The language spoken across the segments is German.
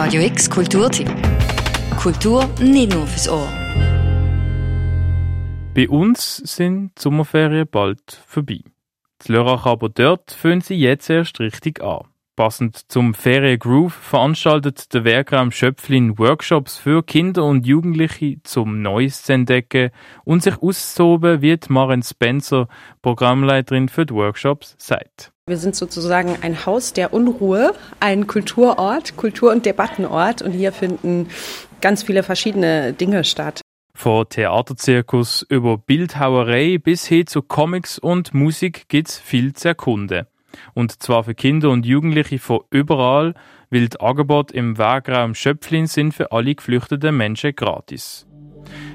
Radio X Kulturtipp. Kultur nicht nur fürs Ohr. Bei uns sind die Sommerferien bald vorbei. Die Lörrach aber dort fühlen sie jetzt erst richtig an. Passend zum Feriengroove veranstaltet der Werkraum Schöpflin Workshops für Kinder und Jugendliche zum Neues zu entdecken und sich auszutoben, wie Maren Spencer, Programmleiterin für die Workshops, sagt. Wir sind sozusagen ein Haus der Unruhe, ein Kulturort, Kultur- und Debattenort und hier finden ganz viele verschiedene Dinge statt. Von Theaterzirkus über Bildhauerei bis hin zu Comics und Musik gibt's viel zu erkunden. Und zwar für Kinder und Jugendliche von überall, weil die Angebote im Wegraum Schöpflin sind für alle geflüchteten Menschen gratis.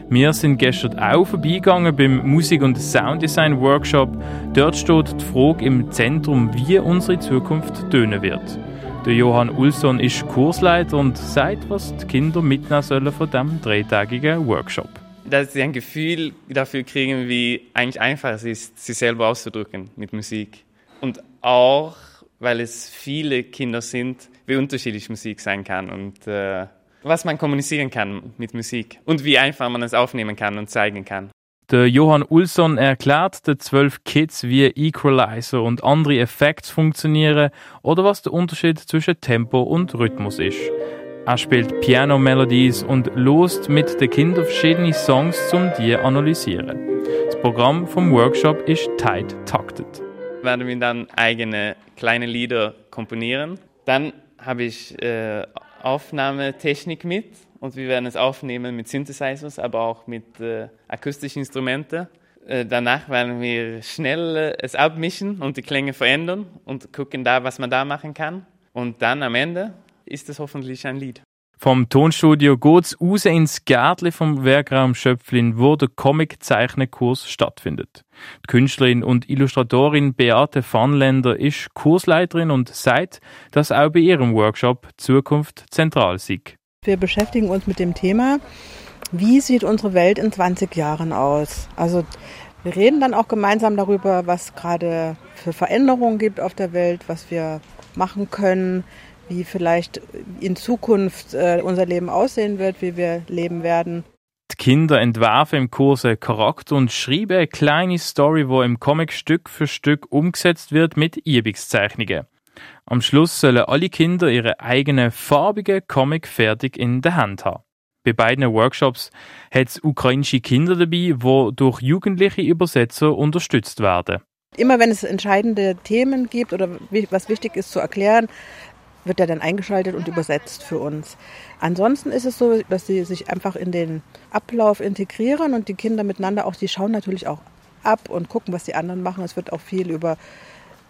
Wir sind gestern auch vorbeigegangen beim Musik- und Sounddesign-Workshop. Dort steht die Frage im Zentrum, wie unsere Zukunft tönen wird. Der Johann Ulsson ist Kursleiter und sagt, was die Kinder mitnehmen sollen von diesem dreitägigen Workshop. Dass sie ein Gefühl dafür kriegen, wie eigentlich einfach es ist, sich selber auszudrücken mit Musik. Und auch, weil es viele Kinder sind, wie unterschiedlich Musik sein kann und äh, was man kommunizieren kann mit Musik und wie einfach man es aufnehmen kann und zeigen kann. Der Johann Ulsson erklärt den zwölf Kids, wie Equalizer und andere Effekte funktionieren oder was der Unterschied zwischen Tempo und Rhythmus ist. Er spielt Piano-Melodies und lost mit den Kindern verschiedene Songs, um die zu analysieren. Das Programm vom Workshop ist tight taktet werden wir dann eigene kleine Lieder komponieren. Dann habe ich äh, Aufnahmetechnik mit und wir werden es aufnehmen mit Synthesizers, aber auch mit äh, akustischen Instrumenten. Äh, danach werden wir schnell äh, es abmischen und die Klänge verändern und gucken da, was man da machen kann. Und dann am Ende ist es hoffentlich ein Lied. Vom Tonstudio geht's raus ins Gärtli vom Werkraum Schöpflin, wo der Comic-Zeichnerkurs stattfindet. Die Künstlerin und Illustratorin Beate Vanländer ist Kursleiterin und sagt, dass auch bei ihrem Workshop Zukunft zentral sei. Wir beschäftigen uns mit dem Thema, wie sieht unsere Welt in 20 Jahren aus? Also wir reden dann auch gemeinsam darüber, was gerade für Veränderungen gibt auf der Welt, was wir machen können, wie vielleicht in Zukunft äh, unser Leben aussehen wird, wie wir leben werden. Die Kinder entwerfen im Kurs einen Charakter und schreiben eine kleine Story, wo im Comic Stück für Stück umgesetzt wird mit Übungszeichnungen. Am Schluss sollen alle Kinder ihre eigene farbige Comic fertig in der Hand haben. Bei beiden Workshops hat es ukrainische Kinder dabei, die durch jugendliche Übersetzer unterstützt werden. Immer wenn es entscheidende Themen gibt oder was wichtig ist zu erklären, wird er dann eingeschaltet und übersetzt für uns. Ansonsten ist es so, dass sie sich einfach in den Ablauf integrieren und die Kinder miteinander auch, die schauen natürlich auch ab und gucken, was die anderen machen. Es wird auch viel über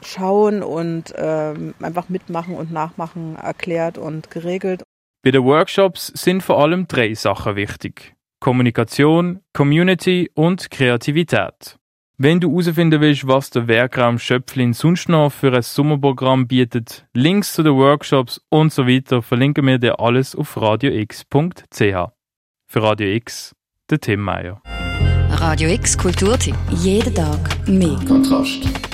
Schauen und ähm, einfach mitmachen und nachmachen erklärt und geregelt. Bei den Workshops sind vor allem drei Sachen wichtig. Kommunikation, Community und Kreativität. Wenn du herausfinden willst, was der Werkraum Schöpflin sonst noch für ein Sommerprogramm bietet, Links zu den Workshops und so weiter, verlinken wir dir alles auf radiox.ch. Für Radio X, der Tim Meyer. Radio X Kulturtipp. Jeden Tag mehr. Kontrast.